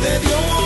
de Dios.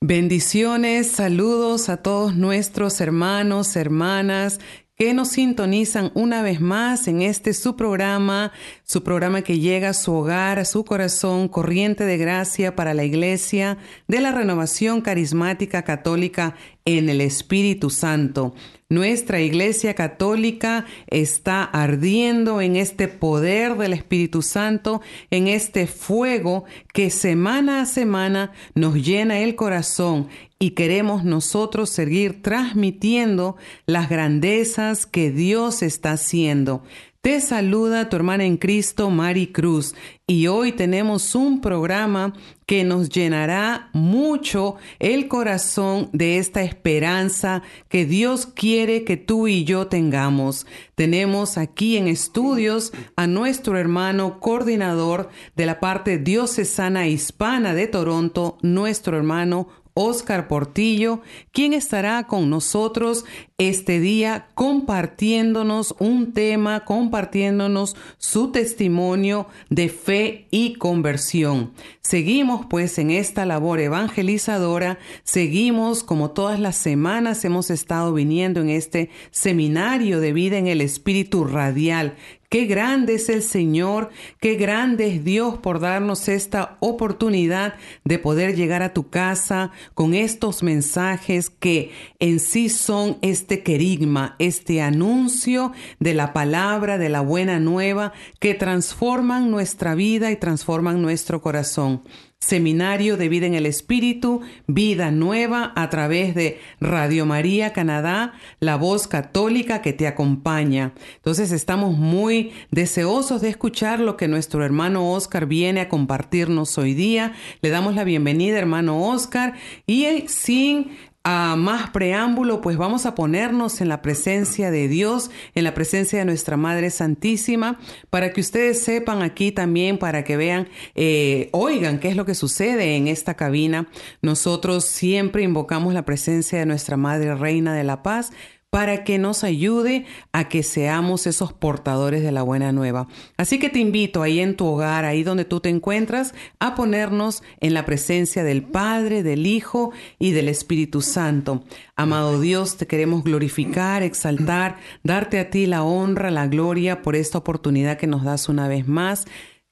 Bendiciones, saludos a todos nuestros hermanos, hermanas que nos sintonizan una vez más en este su programa, su programa que llega a su hogar, a su corazón, corriente de gracia para la iglesia de la renovación carismática católica en el Espíritu Santo. Nuestra Iglesia Católica está ardiendo en este poder del Espíritu Santo, en este fuego que semana a semana nos llena el corazón y queremos nosotros seguir transmitiendo las grandezas que Dios está haciendo. Te saluda tu hermana en Cristo, Mari Cruz, y hoy tenemos un programa que nos llenará mucho el corazón de esta esperanza que Dios quiere que tú y yo tengamos. Tenemos aquí en estudios a nuestro hermano coordinador de la parte diocesana hispana de Toronto, nuestro hermano Oscar Portillo, quien estará con nosotros este día compartiéndonos un tema, compartiéndonos su testimonio de fe y conversión. Seguimos pues en esta labor evangelizadora, seguimos como todas las semanas hemos estado viniendo en este seminario de vida en el Espíritu Radial Qué grande es el Señor, qué grande es Dios por darnos esta oportunidad de poder llegar a tu casa con estos mensajes que en sí son este querigma, este anuncio de la palabra, de la buena nueva, que transforman nuestra vida y transforman nuestro corazón. Seminario de Vida en el Espíritu, Vida Nueva a través de Radio María Canadá, la voz católica que te acompaña. Entonces estamos muy deseosos de escuchar lo que nuestro hermano Oscar viene a compartirnos hoy día. Le damos la bienvenida, hermano Oscar, y sin a más preámbulo, pues vamos a ponernos en la presencia de Dios, en la presencia de nuestra Madre Santísima, para que ustedes sepan aquí también, para que vean, eh, oigan qué es lo que sucede en esta cabina. Nosotros siempre invocamos la presencia de nuestra Madre Reina de la Paz para que nos ayude a que seamos esos portadores de la buena nueva. Así que te invito ahí en tu hogar, ahí donde tú te encuentras, a ponernos en la presencia del Padre, del Hijo y del Espíritu Santo. Amado Dios, te queremos glorificar, exaltar, darte a ti la honra, la gloria por esta oportunidad que nos das una vez más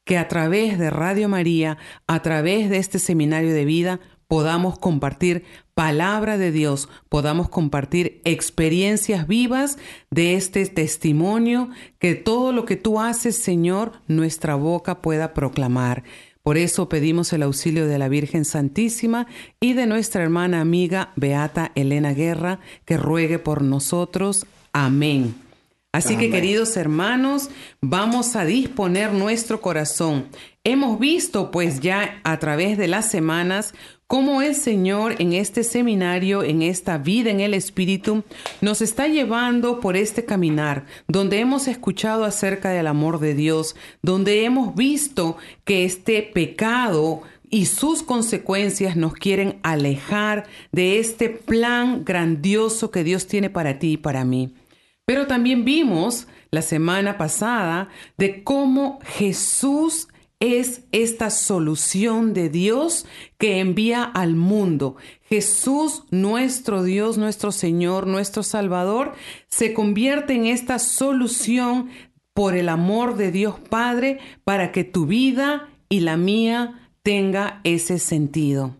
que a través de Radio María, a través de este seminario de vida, podamos compartir palabra de Dios, podamos compartir experiencias vivas de este testimonio, que todo lo que tú haces, Señor, nuestra boca pueda proclamar. Por eso pedimos el auxilio de la Virgen Santísima y de nuestra hermana amiga Beata Elena Guerra, que ruegue por nosotros. Amén. Así que queridos hermanos, vamos a disponer nuestro corazón. Hemos visto pues ya a través de las semanas cómo el Señor en este seminario, en esta vida en el Espíritu, nos está llevando por este caminar, donde hemos escuchado acerca del amor de Dios, donde hemos visto que este pecado y sus consecuencias nos quieren alejar de este plan grandioso que Dios tiene para ti y para mí. Pero también vimos la semana pasada de cómo Jesús es esta solución de Dios que envía al mundo. Jesús, nuestro Dios, nuestro Señor, nuestro Salvador, se convierte en esta solución por el amor de Dios Padre para que tu vida y la mía tenga ese sentido.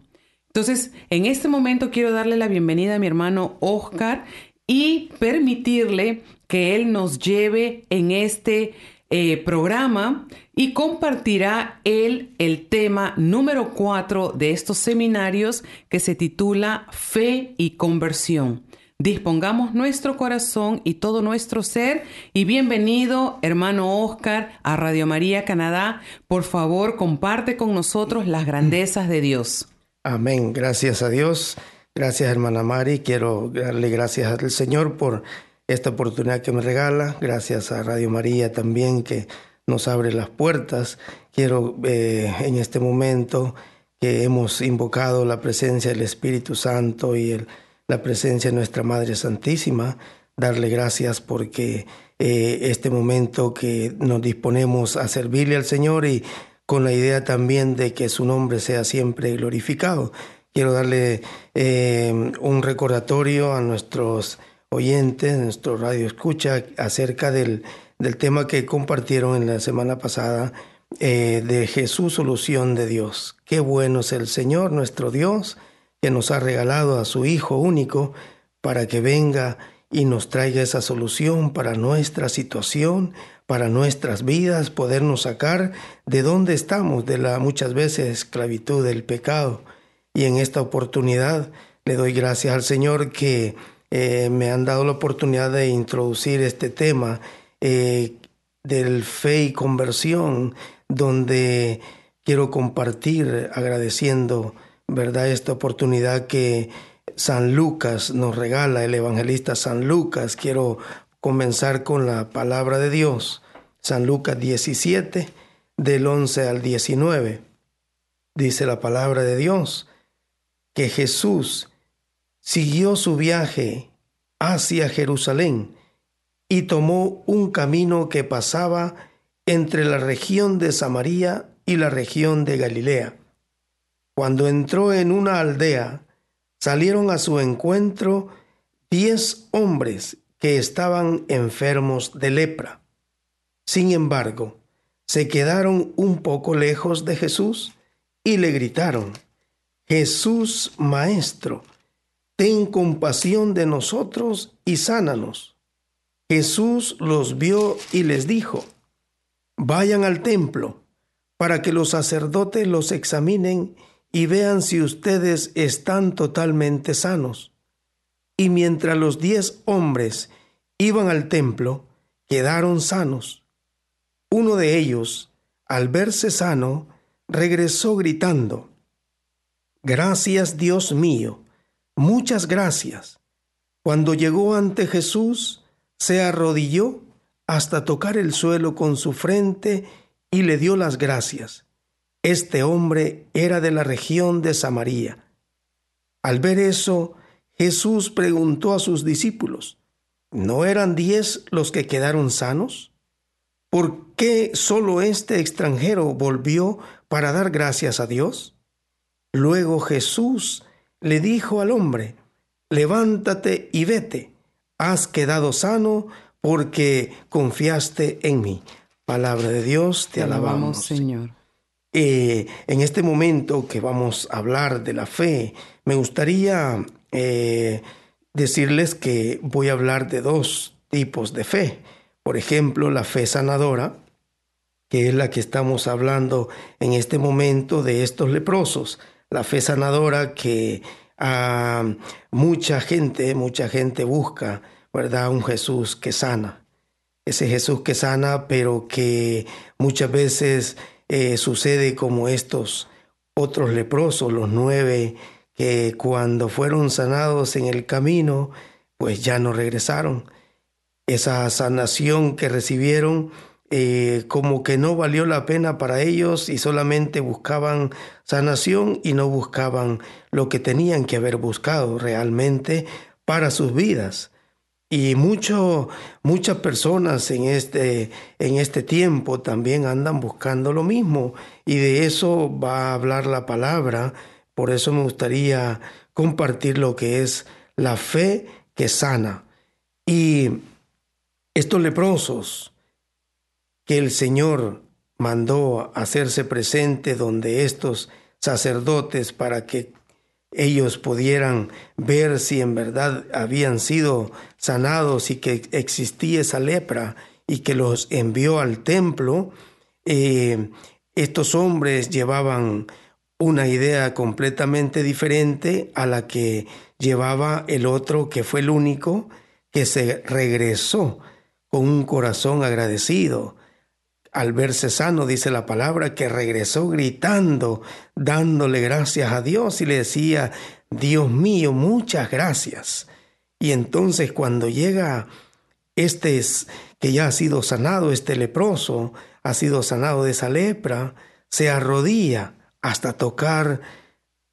Entonces, en este momento quiero darle la bienvenida a mi hermano Oscar y permitirle que él nos lleve en este eh, programa y compartirá él el tema número cuatro de estos seminarios que se titula Fe y Conversión. Dispongamos nuestro corazón y todo nuestro ser y bienvenido hermano Oscar a Radio María Canadá. Por favor, comparte con nosotros las grandezas de Dios. Amén. Gracias a Dios. Gracias hermana Mari. Quiero darle gracias al Señor por esta oportunidad que me regala. Gracias a Radio María también que nos abre las puertas. Quiero eh, en este momento que hemos invocado la presencia del Espíritu Santo y la presencia de nuestra Madre Santísima, darle gracias porque eh, este momento que nos disponemos a servirle al Señor y con la idea también de que su nombre sea siempre glorificado. Quiero darle eh, un recordatorio a nuestros oyentes, nuestro radio escucha, acerca del, del tema que compartieron en la semana pasada eh, de Jesús, solución de Dios. Qué bueno es el Señor, nuestro Dios que nos ha regalado a su Hijo único para que venga y nos traiga esa solución para nuestra situación, para nuestras vidas, podernos sacar de donde estamos, de la muchas veces esclavitud del pecado. Y en esta oportunidad le doy gracias al Señor que eh, me han dado la oportunidad de introducir este tema eh, del fe y conversión, donde quiero compartir agradeciendo ¿verdad? Esta oportunidad que San Lucas nos regala, el evangelista San Lucas. Quiero comenzar con la palabra de Dios. San Lucas 17, del 11 al 19. Dice la palabra de Dios que Jesús siguió su viaje hacia Jerusalén y tomó un camino que pasaba entre la región de Samaria y la región de Galilea cuando entró en una aldea, salieron a su encuentro diez hombres que estaban enfermos de lepra. Sin embargo, se quedaron un poco lejos de Jesús y le gritaron, Jesús Maestro, ten compasión de nosotros y sánanos. Jesús los vio y les dijo, vayan al templo para que los sacerdotes los examinen y vean si ustedes están totalmente sanos. Y mientras los diez hombres iban al templo, quedaron sanos. Uno de ellos, al verse sano, regresó gritando, Gracias Dios mío, muchas gracias. Cuando llegó ante Jesús, se arrodilló hasta tocar el suelo con su frente y le dio las gracias. Este hombre era de la región de Samaria. Al ver eso, Jesús preguntó a sus discípulos, ¿no eran diez los que quedaron sanos? ¿Por qué solo este extranjero volvió para dar gracias a Dios? Luego Jesús le dijo al hombre, levántate y vete, has quedado sano porque confiaste en mí. Palabra de Dios, te, alabamos, Señor. Eh, en este momento que vamos a hablar de la fe, me gustaría eh, decirles que voy a hablar de dos tipos de fe. Por ejemplo, la fe sanadora, que es la que estamos hablando en este momento de estos leprosos. La fe sanadora que a mucha gente, mucha gente busca, ¿verdad? Un Jesús que sana. Ese Jesús que sana, pero que muchas veces eh, sucede como estos otros leprosos, los nueve, que cuando fueron sanados en el camino, pues ya no regresaron. Esa sanación que recibieron eh, como que no valió la pena para ellos y solamente buscaban sanación y no buscaban lo que tenían que haber buscado realmente para sus vidas. Y mucho, muchas personas en este, en este tiempo también andan buscando lo mismo. Y de eso va a hablar la palabra. Por eso me gustaría compartir lo que es la fe que sana. Y estos leprosos que el Señor mandó hacerse presente donde estos sacerdotes para que ellos pudieran ver si en verdad habían sido sanados y que existía esa lepra y que los envió al templo, eh, estos hombres llevaban una idea completamente diferente a la que llevaba el otro, que fue el único, que se regresó con un corazón agradecido, al verse sano, dice la palabra, que regresó gritando, dándole gracias a Dios y le decía, Dios mío, muchas gracias. Y entonces cuando llega este que ya ha sido sanado, este leproso, ha sido sanado de esa lepra, se arrodilla hasta tocar,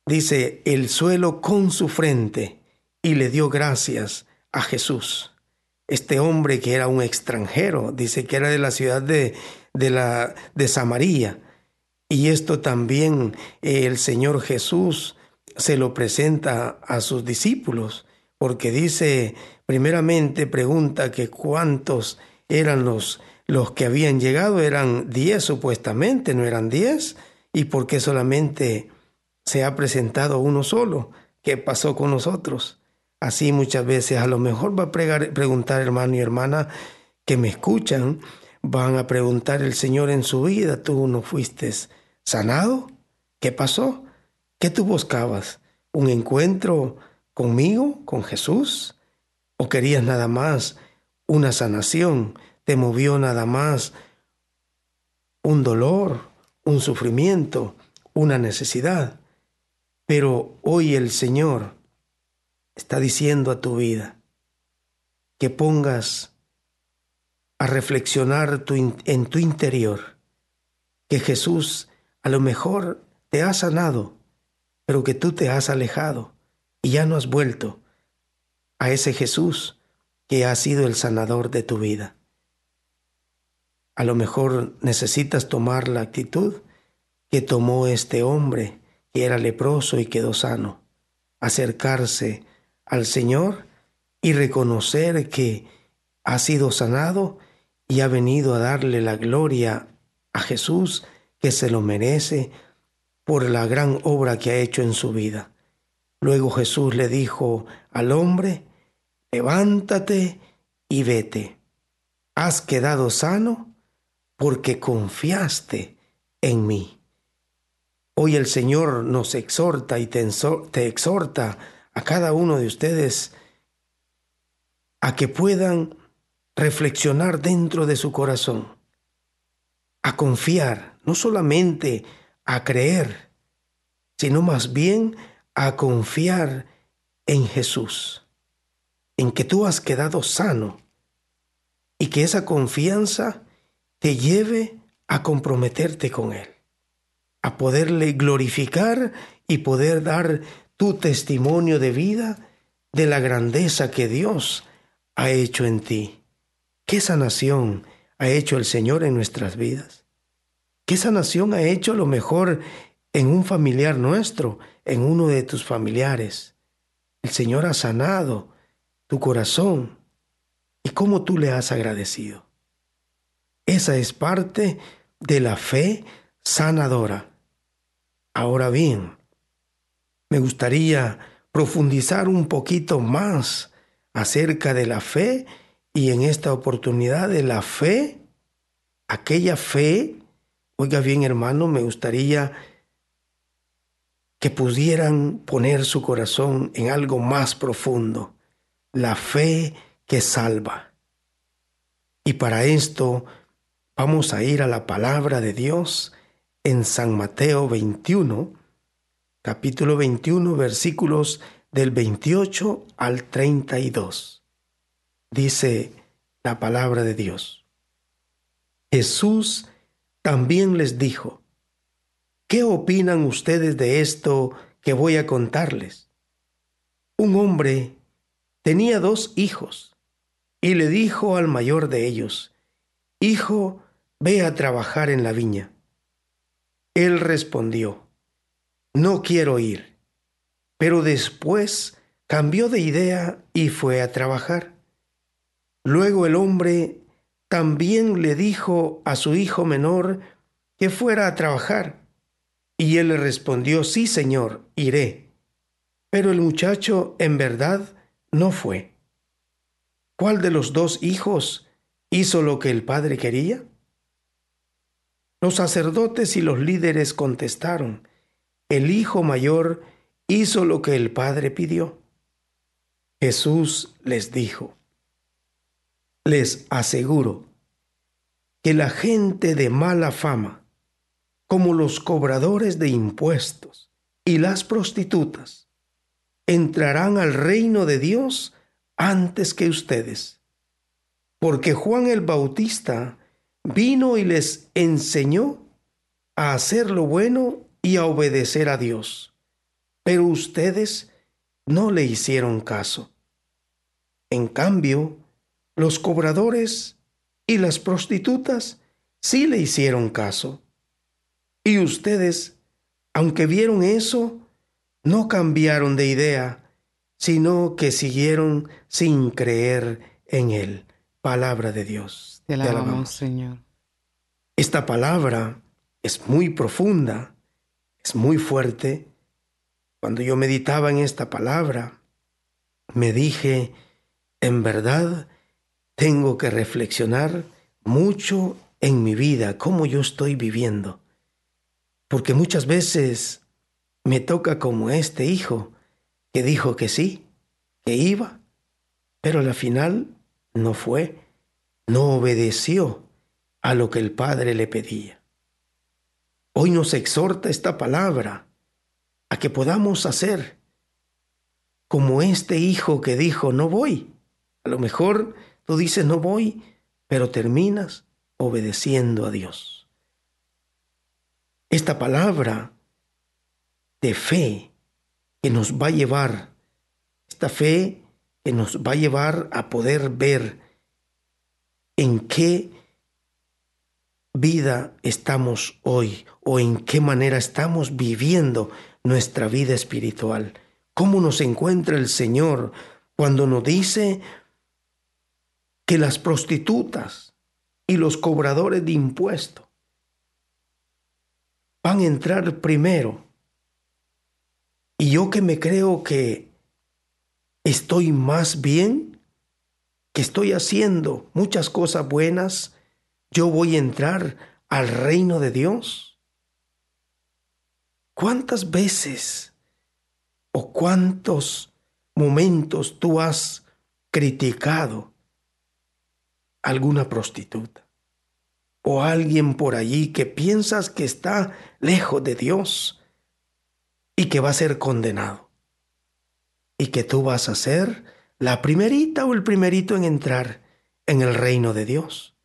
dice, el suelo con su frente y le dio gracias a Jesús. Este hombre que era un extranjero, dice que era de la ciudad de, de, la, de Samaria. Y esto también eh, el Señor Jesús se lo presenta a sus discípulos, porque dice, primeramente pregunta que cuántos eran los, los que habían llegado, eran diez supuestamente, no eran diez, y por qué solamente se ha presentado uno solo, ¿qué pasó con nosotros? Así muchas veces a lo mejor va a preguntar hermano y hermana que me escuchan, van a preguntar el Señor en su vida, ¿tú no fuiste sanado? ¿Qué pasó? ¿Qué tú buscabas? ¿Un encuentro conmigo, con Jesús? ¿O querías nada más una sanación? ¿Te movió nada más un dolor, un sufrimiento, una necesidad? Pero hoy el Señor está diciendo a tu vida que pongas a reflexionar en tu interior que Jesús a lo mejor te ha sanado, pero que tú te has alejado y ya no has vuelto a ese Jesús que ha sido el sanador de tu vida. A lo mejor necesitas tomar la actitud que tomó este hombre que era leproso y quedó sano, acercarse al Señor y reconocer que ha sido sanado y ha venido a darle la gloria a Jesús, que se lo merece por la gran obra que ha hecho en su vida. Luego Jesús le dijo al hombre, levántate y vete. Has quedado sano porque confiaste en mí. Hoy el Señor nos exhorta y te, exhorta a cada uno de ustedes a que puedan reflexionar dentro de su corazón, a confiar, no solamente a creer, sino más bien a confiar en Jesús, en que tú has quedado sano y que esa confianza te lleve a comprometerte con Él, a poderle glorificar y poder dar tu testimonio de vida de la grandeza que Dios ha hecho en ti. ¿Qué sanación ha hecho el Señor en nuestras vidas? ¿Qué sanación ha hecho lo mejor en un familiar nuestro, en uno de tus familiares? El Señor ha sanado tu corazón y cómo tú le has agradecido. Esa es parte de la fe sanadora. Ahora bien, me gustaría profundizar un poquito más acerca de la fe y en esta oportunidad de la fe, aquella fe, oiga bien hermano, me gustaría que pudieran poner su corazón en algo más profundo, la fe que salva. Y para esto vamos a ir a la palabra de Dios en San Mateo 21, capítulo 21, versículos del 28 al 32 dice la palabra de Dios. Jesús también les dijo, ¿qué opinan ustedes de esto que voy a contarles? Un hombre tenía dos hijos y le dijo al mayor de ellos, Hijo, ve a trabajar en la viña. Él respondió, No quiero ir. Pero después cambió de idea y fue a trabajar. Luego el hombre también le dijo a su hijo menor que fuera a trabajar. Y él le respondió, sí, señor, iré. Pero el muchacho en verdad no fue. ¿Cuál de los dos hijos hizo lo que el padre quería? Los sacerdotes y los líderes contestaron, el hijo mayor hizo lo que el padre pidió. Jesús les dijo, les aseguro que la gente de mala fama, como los cobradores de impuestos y las prostitutas, entrarán al reino de Dios antes que ustedes. Porque Juan el Bautista vino y les enseñó a hacer lo bueno y a obedecer a Dios. Pero ustedes no le hicieron caso. En cambio, los cobradores y las prostitutas sí le hicieron caso. Y ustedes, aunque vieron eso, no cambiaron de idea, sino que siguieron sin creer en él. Palabra de Dios. Te alabamos, Señor. Esta palabra es muy profunda, es muy fuerte. Cuando yo meditaba en esta palabra, me dije, en verdad, tengo que reflexionar mucho en mi vida, cómo yo estoy viviendo. Porque muchas veces me toca como este hijo que dijo que sí, que iba, pero al final no fue, no obedeció a lo que el Padre le pedía. Hoy nos exhorta esta palabra a que podamos hacer como este hijo que dijo, no voy. A lo mejor Tú dices, no voy, pero terminas obedeciendo a Dios. Esta palabra de fe que nos va a llevar, esta fe que nos va a llevar a poder ver en qué vida estamos hoy o en qué manera estamos viviendo nuestra vida espiritual. ¿Cómo nos encuentra el Señor cuando nos dice, que las prostitutas y los cobradores de impuestos van a entrar primero. Y yo que me creo que estoy más bien, que estoy haciendo muchas cosas buenas, yo voy a entrar al reino de Dios. ¿Cuántas veces o cuántos momentos tú has criticado alguna prostituta o alguien por allí que piensas que está lejos de Dios y que va a ser condenado y que tú vas a ser la primerita o el primerito en entrar en el reino de Dios.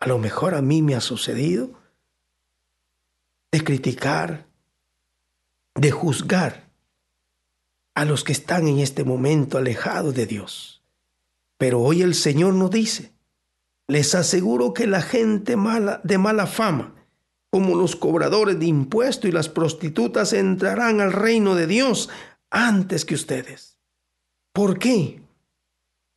A lo mejor a mí me ha sucedido de criticar, de juzgar a los que están en este momento alejados de Dios. Pero hoy el Señor nos dice, les aseguro que la gente mala, de mala fama, como los cobradores de impuestos y las prostitutas, entrarán al reino de Dios antes que ustedes. ¿Por qué?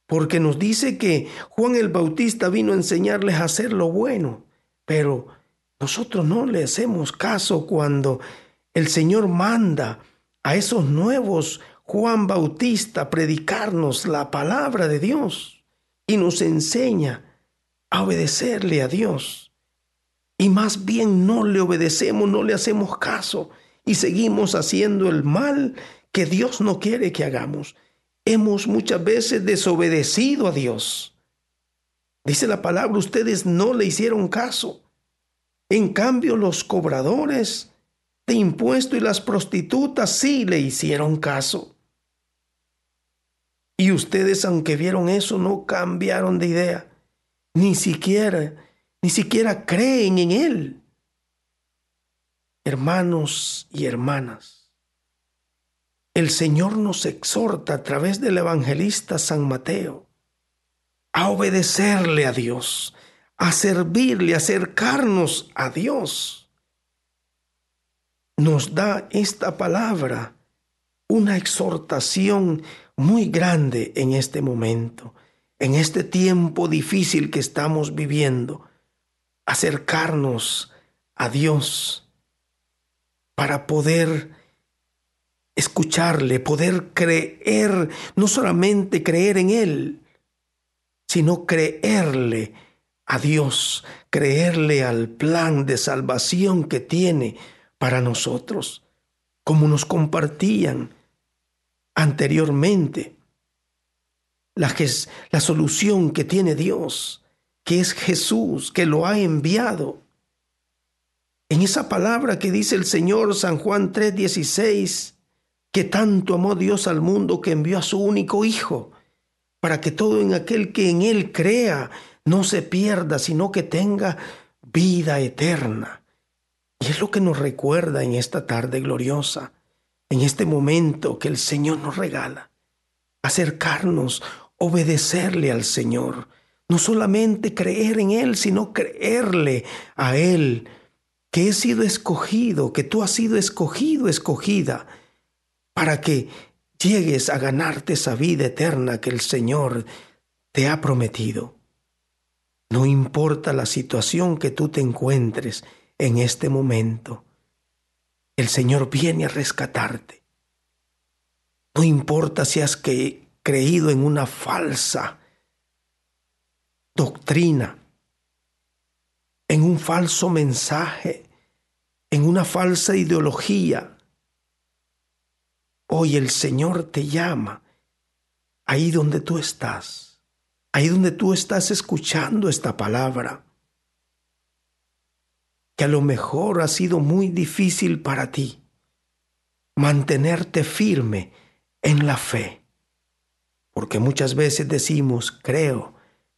Porque nos dice que Juan el Bautista vino a enseñarles a hacer lo bueno, pero nosotros no le hacemos caso cuando el Señor manda a esos nuevos Juan Bautista predicarnos la palabra de Dios y nos enseña a obedecerle a Dios. Y más bien no le obedecemos, no le hacemos caso y seguimos haciendo el mal que Dios no quiere que hagamos. Hemos muchas veces desobedecido a Dios. Dice la palabra, ustedes no le hicieron caso. En cambio, los cobradores de impuestos y las prostitutas sí le hicieron caso. Y ustedes, aunque vieron eso, no cambiaron de idea ni siquiera, ni siquiera creen en Él. Hermanos y hermanas, el Señor nos exhorta a través del evangelista San Mateo a obedecerle a Dios, a servirle, a acercarnos a Dios. Nos da esta palabra una exhortación muy grande en este momento, en este tiempo difícil que estamos viviendo, acercarnos a Dios para poder escucharle, poder creer, no solamente creer en Él, sino creerle a Dios, creerle al plan de salvación que tiene para nosotros, como nos compartían anteriormente. La, la solución que tiene Dios, que es Jesús, que lo ha enviado. En esa palabra que dice el Señor San Juan 3:16, que tanto amó Dios al mundo que envió a su único Hijo, para que todo en aquel que en Él crea no se pierda, sino que tenga vida eterna. Y es lo que nos recuerda en esta tarde gloriosa, en este momento que el Señor nos regala. Acercarnos, obedecerle al Señor, no solamente creer en Él, sino creerle a Él, que he sido escogido, que tú has sido escogido, escogida para que llegues a ganarte esa vida eterna que el Señor te ha prometido. No importa la situación que tú te encuentres en este momento, el Señor viene a rescatarte. No importa si has creído en una falsa doctrina, en un falso mensaje, en una falsa ideología, Hoy el Señor te llama. Ahí donde tú estás, ahí donde tú estás escuchando esta palabra, que a lo mejor ha sido muy difícil para ti mantenerte firme en la fe, porque muchas veces decimos, creo,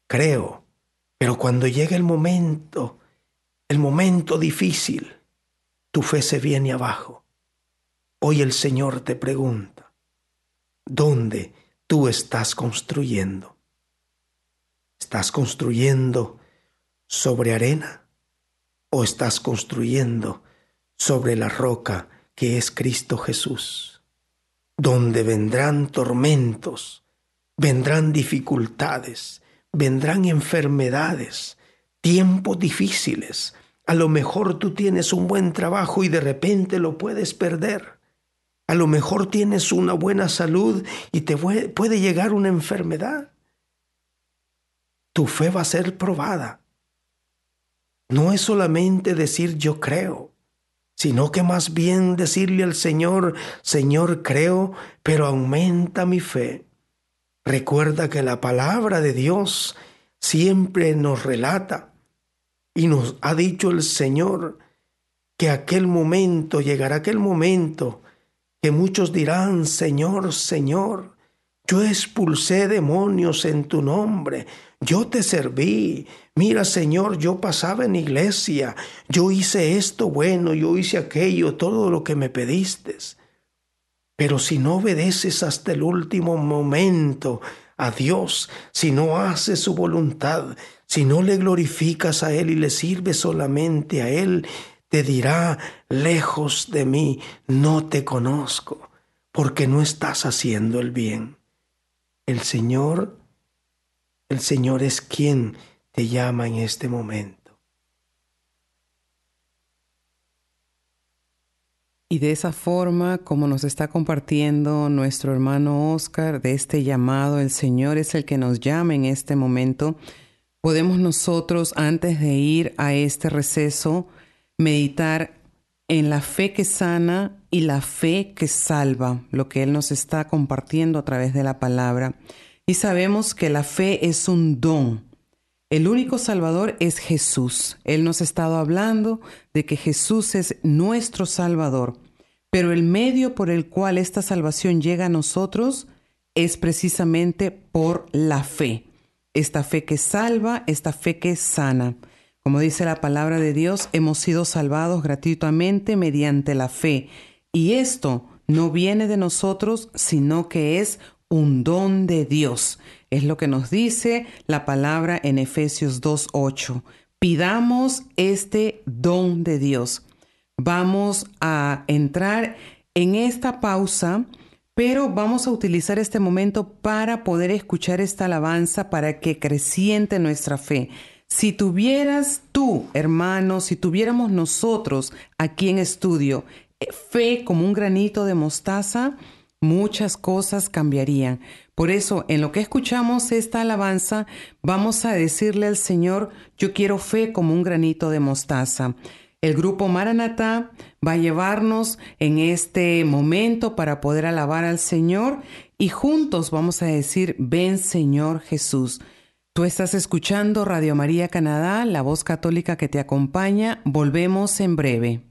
creo, pero cuando llega el momento, el momento difícil, tu fe se viene abajo Hoy el Señor te pregunta, ¿dónde tú estás construyendo? ¿Estás construyendo sobre arena o estás construyendo sobre la roca que es Cristo Jesús? Donde vendrán tormentos, vendrán dificultades, vendrán enfermedades, tiempos difíciles. A lo mejor tú tienes un buen trabajo y de repente lo puedes perder. A lo mejor tienes una buena salud y te puede llegar una enfermedad. Tu fe va a ser probada. No es solamente decir yo creo, sino que más bien decirle al Señor, Señor creo, pero aumenta mi fe. Recuerda que la palabra de Dios siempre nos relata y nos ha dicho el Señor que aquel momento llegará aquel momento que muchos dirán, Señor, Señor, yo expulsé demonios en tu nombre, yo te serví. Mira, Señor, yo pasaba en iglesia, yo hice esto bueno, yo hice aquello, todo lo que me pediste. Pero si no obedeces hasta el último momento a Dios, si no haces su voluntad, si no le glorificas a Él y le sirves solamente a Él, te dirá, lejos de mí, no te conozco, porque no estás haciendo el bien. El Señor, el Señor es quien te llama en este momento. Y de esa forma, como nos está compartiendo nuestro hermano Oscar, de este llamado, el Señor es el que nos llama en este momento, podemos nosotros, antes de ir a este receso, meditar en la fe que sana y la fe que salva, lo que Él nos está compartiendo a través de la palabra. Y sabemos que la fe es un don. El único Salvador es Jesús. Él nos ha estado hablando de que Jesús es nuestro Salvador, pero el medio por el cual esta salvación llega a nosotros es precisamente por la fe. Esta fe que salva, esta fe que sana. Como dice la palabra de Dios, hemos sido salvados gratuitamente mediante la fe. Y esto no viene de nosotros, sino que es un don de Dios. Es lo que nos dice la palabra en Efesios 2.8. Pidamos este don de Dios. Vamos a entrar en esta pausa, pero vamos a utilizar este momento para poder escuchar esta alabanza para que creciente nuestra fe. Si tuvieras tú, hermano, si tuviéramos nosotros aquí en estudio eh, fe como un granito de mostaza, muchas cosas cambiarían. Por eso, en lo que escuchamos esta alabanza, vamos a decirle al Señor, yo quiero fe como un granito de mostaza. El grupo Maranatá va a llevarnos en este momento para poder alabar al Señor y juntos vamos a decir, ven Señor Jesús. Tú estás escuchando Radio María Canadá, la voz católica que te acompaña. Volvemos en breve.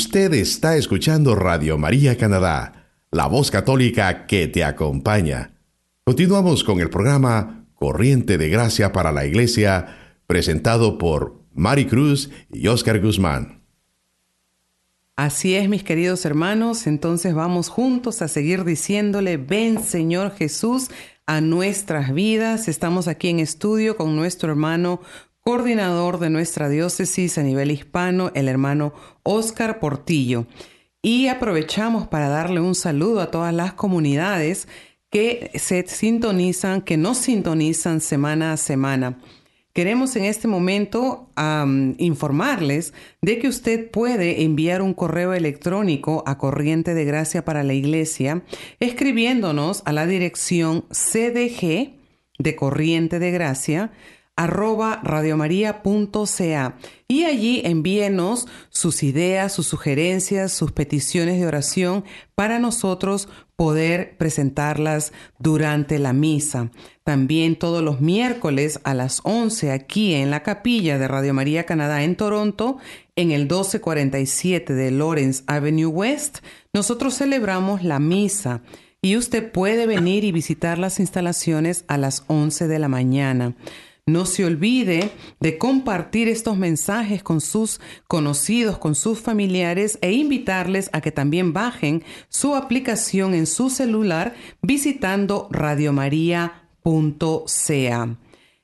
Usted está escuchando Radio María Canadá, la voz católica que te acompaña. Continuamos con el programa Corriente de Gracia para la Iglesia, presentado por Mari Cruz y Oscar Guzmán. Así es, mis queridos hermanos, entonces vamos juntos a seguir diciéndole, ven Señor Jesús a nuestras vidas. Estamos aquí en estudio con nuestro hermano coordinador de nuestra diócesis a nivel hispano, el hermano Oscar Portillo. Y aprovechamos para darle un saludo a todas las comunidades que se sintonizan, que nos sintonizan semana a semana. Queremos en este momento informarles de que usted puede enviar un correo electrónico a Corriente de Gracia para la Iglesia escribiéndonos a la dirección cdg de Corriente de Gracia arroba radiomaria.ca y allí envíenos sus ideas, sus sugerencias, sus peticiones de oración para nosotros poder presentarlas durante la misa. También todos los miércoles a las 11 aquí en la capilla de Radio María Canadá en Toronto, en el 1247 de Lawrence Avenue West, nosotros celebramos la misa y usted puede venir y visitar las instalaciones a las 11 de la mañana. No se olvide de compartir estos mensajes con sus conocidos, con sus familiares e invitarles a que también bajen su aplicación en su celular visitando radiomaria.ca.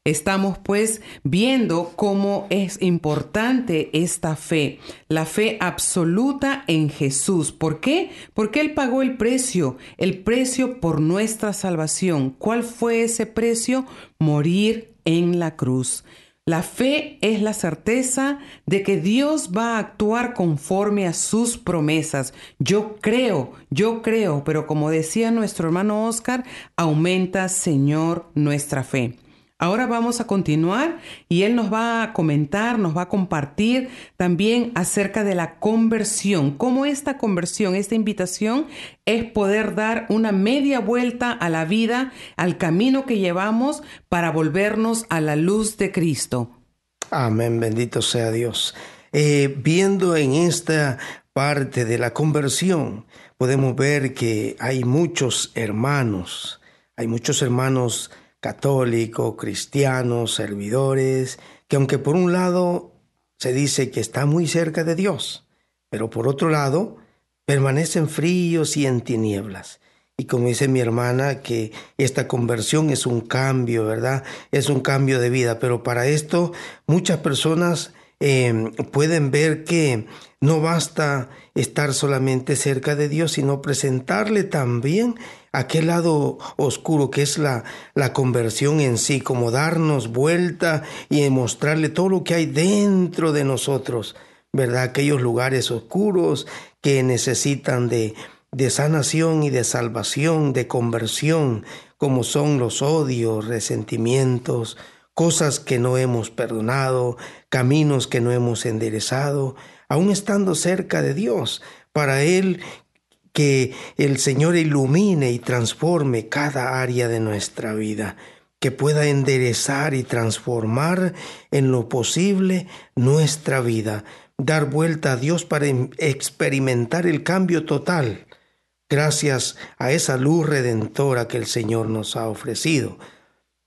Estamos pues viendo cómo es importante esta fe, la fe absoluta en Jesús. ¿Por qué? Porque Él pagó el precio, el precio por nuestra salvación. ¿Cuál fue ese precio? Morir en la cruz. La fe es la certeza de que Dios va a actuar conforme a sus promesas. Yo creo, yo creo, pero como decía nuestro hermano Oscar, aumenta, Señor, nuestra fe. Ahora vamos a continuar y él nos va a comentar, nos va a compartir también acerca de la conversión, cómo esta conversión, esta invitación es poder dar una media vuelta a la vida, al camino que llevamos para volvernos a la luz de Cristo. Amén, bendito sea Dios. Eh, viendo en esta parte de la conversión, podemos ver que hay muchos hermanos, hay muchos hermanos católicos, cristianos, servidores, que aunque por un lado se dice que está muy cerca de Dios, pero por otro lado permanecen fríos y en tinieblas. Y como dice mi hermana, que esta conversión es un cambio, ¿verdad? Es un cambio de vida, pero para esto muchas personas eh, pueden ver que no basta estar solamente cerca de Dios, sino presentarle también aquel lado oscuro que es la, la conversión en sí, como darnos vuelta y mostrarle todo lo que hay dentro de nosotros, ¿verdad? Aquellos lugares oscuros que necesitan de, de sanación y de salvación, de conversión, como son los odios, resentimientos, cosas que no hemos perdonado, caminos que no hemos enderezado, aún estando cerca de Dios. Para Él que el Señor ilumine y transforme cada área de nuestra vida, que pueda enderezar y transformar en lo posible nuestra vida, dar vuelta a Dios para em, experimentar el cambio total, gracias a esa luz redentora que el Señor nos ha ofrecido.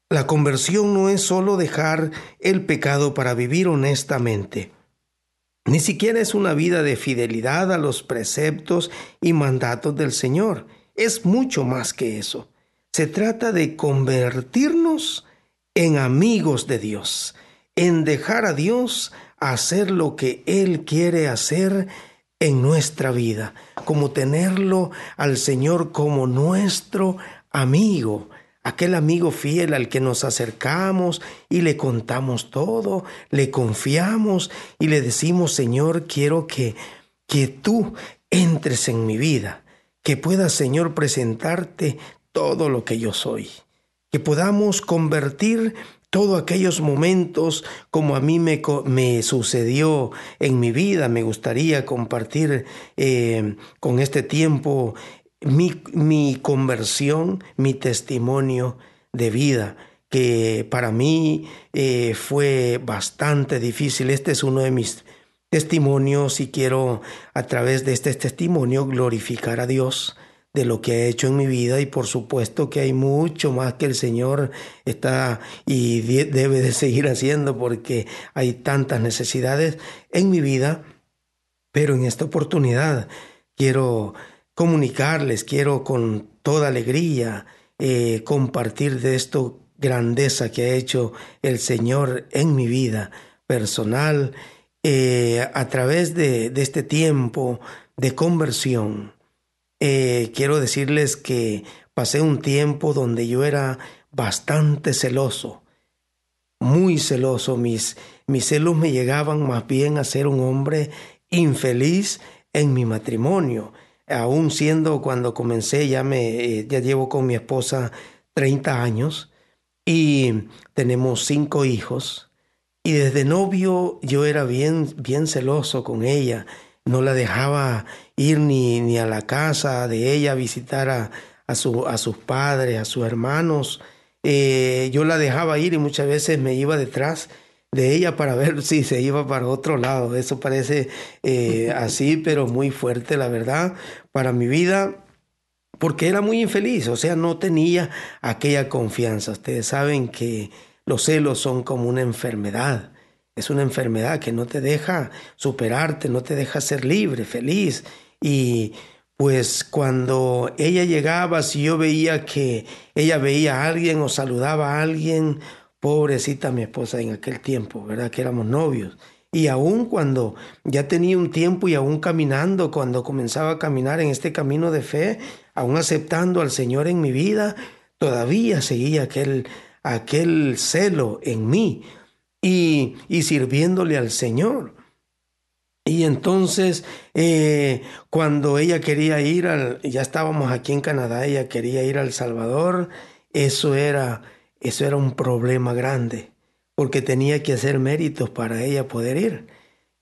La conversión no es solo dejar el pecado para vivir honestamente, ni siquiera es una vida de fidelidad a los preceptos y mandatos del Señor. Es mucho más que eso. Se trata de convertirnos en amigos de Dios, en dejar a Dios hacer lo que Él quiere hacer en nuestra vida, como tenerlo al Señor como nuestro amigo, aquel amigo fiel al que nos acercamos y le contamos todo, le confiamos y le decimos, Señor, quiero que, que tú entres en mi vida, que puedas, Señor, presentarte todo lo que yo soy, que podamos convertir todos aquellos momentos como a mí me, me, sucedió en mi vida. Me gustaría compartir eh, con este tiempo mi, conversión, mi testimonio de vida, que para mí eh, fue bastante difícil. Este es uno de mis testimonios y quiero a través de este testimonio glorificar a Dios de lo que ha hecho en mi vida y por supuesto que hay mucho más que el Señor está y debe de seguir haciendo porque hay tantas necesidades en mi vida, pero en esta oportunidad quiero comunicarles, quiero con toda alegría eh, compartir de esto grandeza que ha hecho el Señor en mi vida personal eh, a través de, este tiempo de conversión. Eh, quiero decirles que pasé un tiempo donde yo era bastante celoso, muy celoso. Mis, mis celos me llegaban más bien a ser un hombre infeliz en mi matrimonio aún siendo cuando comencé, ya, me, eh, ya llevo con mi esposa 30 años, y tenemos cinco hijos. Y desde novio yo era bien, bien celoso con ella. No la dejaba ir ni, ni a la casa de ella a visitar a, a, su, a sus padres, a sus hermanos. Eh, yo la dejaba ir y muchas veces me iba detrás de ella para ver si se iba para otro lado. Eso parece eh, así, pero muy fuerte, la verdad, para mi vida porque era muy infeliz, o sea, no tenía aquella confianza. Ustedes saben que los celos son como una enfermedad. Es una enfermedad que no te deja superarte, no te deja ser libre, feliz. Y pues cuando ella llegaba, si yo veía que ella veía a alguien o saludaba a alguien, pobrecita mi esposa en aquel tiempo, ¿verdad? Que éramos novios. Y aún cuando ya tenía un tiempo y aún caminando, cuando comenzaba a caminar en este camino de fe, aún aceptando al Señor en mi vida, todavía seguía aquel, aquel celo en mí y, y sirviéndole al Señor. Y entonces, eh, cuando ella quería ir al, ya estábamos aquí en Canadá, ella quería ir al Salvador, eso era, eso era un problema grande, porque tenía que hacer méritos para ella poder ir.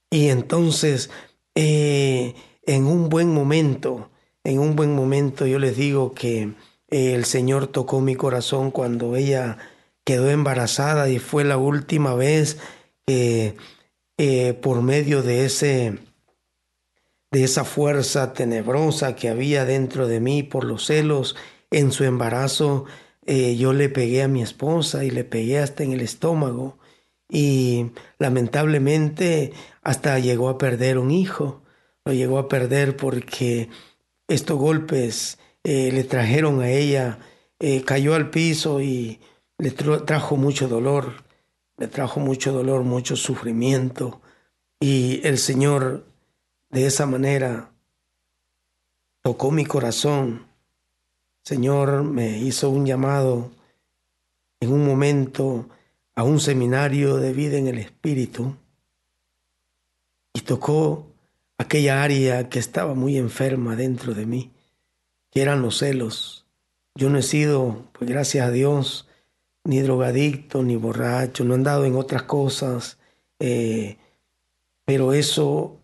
Y entonces, eh, en un buen momento, en un buen momento yo les digo que eh, el Señor tocó mi corazón cuando ella quedó embarazada y fue la última vez que eh, por medio de ese de esa fuerza tenebrosa que había dentro de mí por los celos en su embarazo eh, yo le pegué a mi esposa y le pegué hasta en el estómago y lamentablemente hasta llegó a perder un hijo lo llegó a perder porque estos golpes eh, le trajeron a ella, eh, cayó al piso y le trajo mucho dolor, le trajo mucho dolor, mucho sufrimiento. Y el Señor de esa manera tocó mi corazón. Señor me hizo un llamado en un momento a un seminario de vida en el Espíritu y tocó aquella área que estaba muy enferma dentro de mí, que eran los celos. Yo no he sido, pues gracias a Dios, ni drogadicto, ni borracho, no he andado en otras cosas, eh, pero eso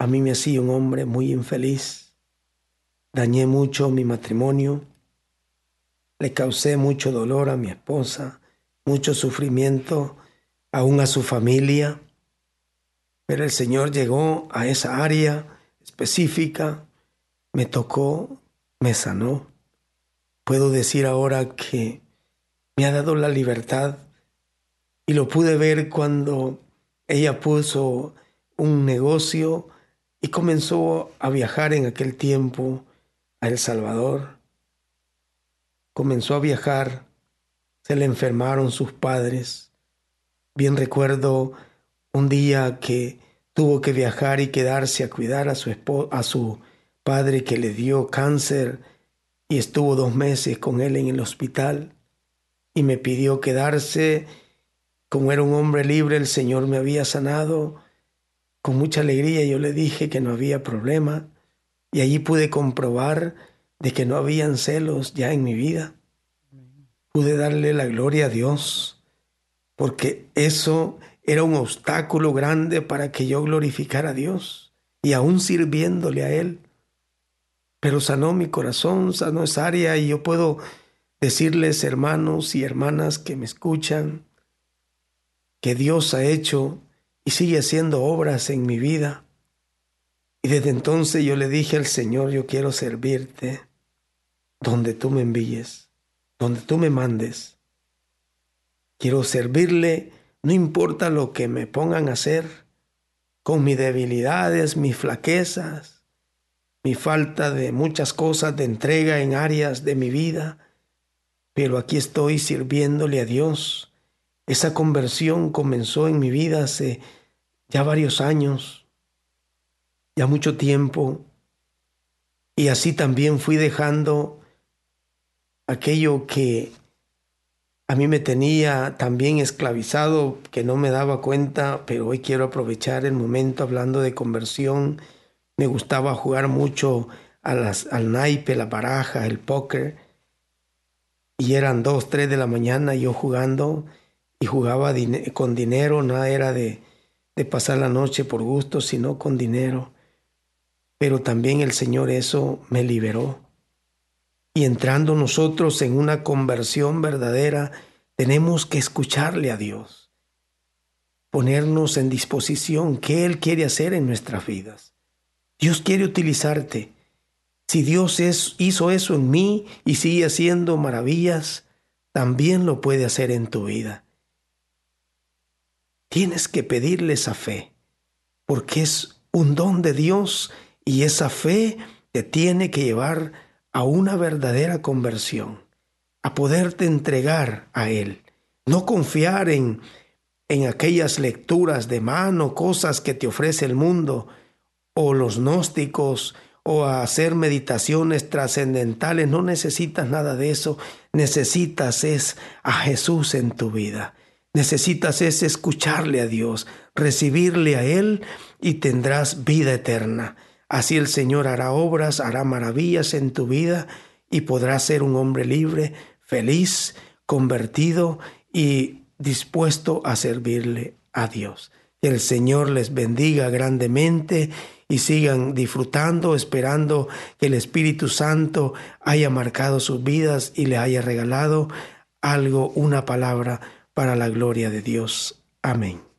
a mí me hacía un hombre muy infeliz. Dañé mucho mi matrimonio, le causé mucho dolor a mi esposa, mucho sufrimiento aún a su familia. Pero el Señor llegó a esa área específica, me tocó, me sanó. Puedo decir ahora que me ha dado la libertad y lo pude ver cuando ella puso un negocio y comenzó a viajar en aquel tiempo a El Salvador. Comenzó a viajar, se le enfermaron sus padres. Bien recuerdo un día que tuvo que viajar y quedarse a cuidar a su, a su padre que le dio cáncer y estuvo dos meses con él en el hospital y me pidió quedarse. Como era un hombre libre, el Señor me había sanado. Con mucha alegría yo le dije que no había problema y allí pude comprobar de que no habían celos ya en mi vida. Pude darle la gloria a Dios porque eso era un obstáculo grande para que yo glorificara a Dios y aún sirviéndole a Él. Pero sanó mi corazón, sanó esa área y yo puedo decirles, hermanos y hermanas que me escuchan, que Dios ha hecho y sigue haciendo obras en mi vida. Y desde entonces yo le dije al Señor, yo quiero servirte donde tú me envíes, donde tú me mandes. Quiero servirle no importa lo que me pongan a hacer, con mis debilidades, mis flaquezas, mi falta de muchas cosas de entrega en áreas de mi vida, pero aquí estoy sirviéndole a Dios. Esa conversión comenzó en mi vida hace ya varios años, ya mucho tiempo, y así también fui dejando aquello que a mí me tenía también esclavizado que no me daba cuenta, pero hoy quiero aprovechar el momento hablando de conversión. Me gustaba jugar mucho a las, al naipe, la baraja, el póker. y eran dos, tres de la mañana yo jugando y jugaba con dinero, nada era de, de pasar la noche por gusto, sino con dinero. Pero también el Señor eso me liberó. Y entrando nosotros en una conversión verdadera, tenemos que escucharle a Dios, ponernos en disposición que Él quiere hacer en nuestras vidas. Dios quiere utilizarte. Si Dios es, hizo eso en mí y sigue haciendo maravillas, también lo puede hacer en tu vida. Tienes que pedirle esa fe, porque es un don de Dios y esa fe te tiene que llevar a una verdadera conversión, a poderte entregar a Él, no confiar en, en aquellas lecturas de mano, cosas que te ofrece el mundo, o los gnósticos, o a hacer meditaciones trascendentales, no necesitas nada de eso, necesitas es a Jesús en tu vida. Necesitas es escucharle a Dios, recibirle a Él y tendrás vida eterna. Así el Señor hará obras, hará maravillas en tu vida y podrás ser un hombre libre, feliz, convertido y dispuesto a servirle a Dios. Que el Señor les bendiga grandemente y sigan disfrutando, esperando que el Espíritu Santo haya marcado sus vidas y le haya regalado algo, una palabra para la gloria de Dios. Amén.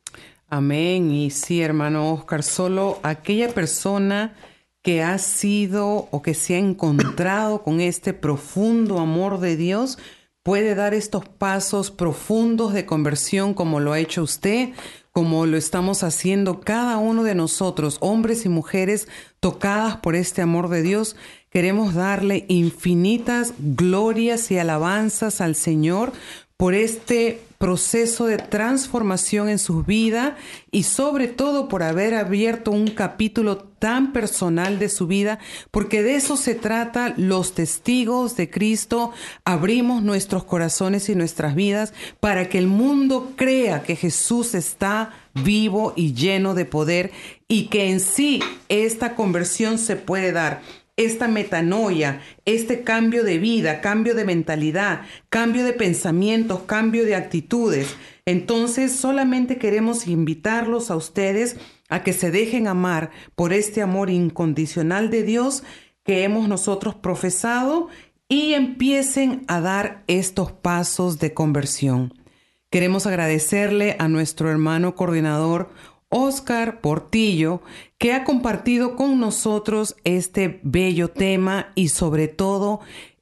Amén. Y sí, hermano Oscar, solo aquella persona que ha sido o que se ha encontrado con este profundo amor de Dios puede dar estos pasos profundos de conversión como lo ha hecho usted, como lo estamos haciendo cada uno de nosotros, hombres y mujeres tocadas por este amor de Dios. Queremos darle infinitas glorias y alabanzas al Señor por este proceso de transformación en su vida y sobre todo por haber abierto un capítulo tan personal de su vida, porque de eso se trata los testigos de Cristo. Abrimos nuestros corazones y nuestras vidas para que el mundo crea que Jesús está vivo y lleno de poder y que en sí esta conversión se puede dar esta metanoia, este cambio de vida, cambio de mentalidad, cambio de pensamientos, cambio de actitudes. Entonces solamente queremos invitarlos a ustedes a que se dejen amar por este amor incondicional de Dios que hemos nosotros profesado y empiecen a dar estos pasos de conversión. Queremos agradecerle a nuestro hermano coordinador Oscar Portillo, que ha compartido con nosotros este bello tema y sobre todo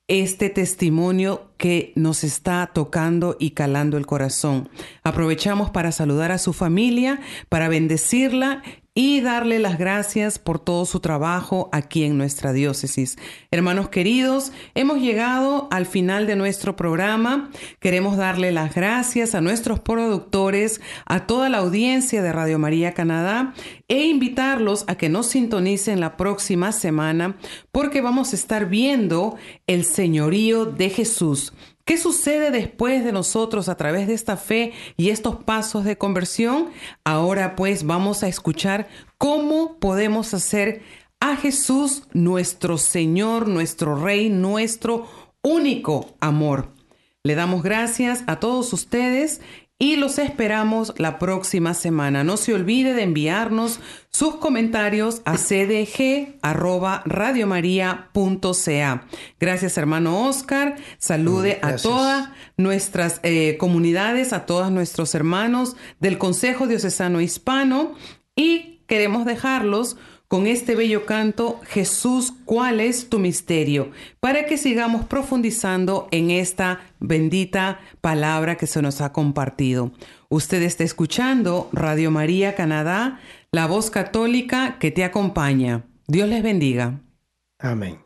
este testimonio que nos está tocando y calando el corazón. Aprovechamos para saludar a su familia, para bendecirla y darle las gracias por todo su trabajo aquí en nuestra diócesis. Hermanos queridos, hemos llegado al final de nuestro programa. Queremos darle las gracias a nuestros productores, a toda la audiencia de Radio María Canadá e invitarlos a que nos sintonicen la próxima semana porque vamos a estar viendo el señorío de Jesús. ¿Qué sucede después de nosotros a través de esta fe y estos pasos de conversión? Ahora pues vamos a escuchar cómo podemos hacer a Jesús nuestro Señor, nuestro Rey, nuestro único amor. Le damos gracias a todos ustedes y los esperamos la próxima semana. No se olvide de enviarnos sus comentarios a cdg.radiomaría.ca. Gracias, hermano Oscar. Salude a todas nuestras eh, comunidades, a todos nuestros hermanos del Consejo Diocesano Hispano y queremos dejarlos con este bello canto, Jesús, ¿cuál es tu misterio? Para que sigamos profundizando en esta bendita palabra que se nos ha compartido. Usted está escuchando Radio María Canadá, la voz católica que te acompaña. Dios les bendiga. Amén.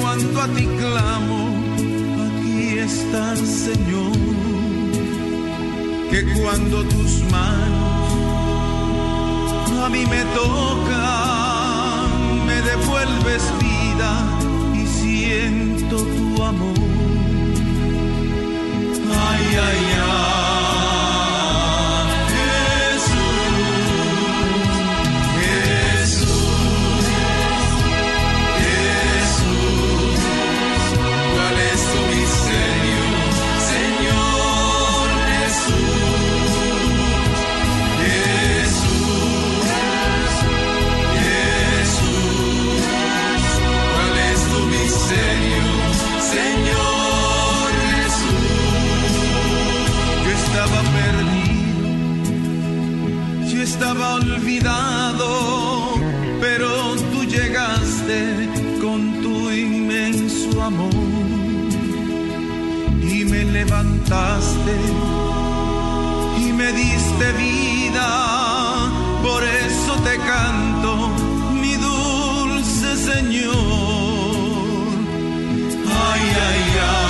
Cuando a ti clamo, aquí estás, Señor. Que cuando tus manos a mí me tocan, me devuelves vida y siento tu amor. Ay, ay, ay. Y me diste vida, por eso te canto, mi dulce Señor. Ay, ay, ay.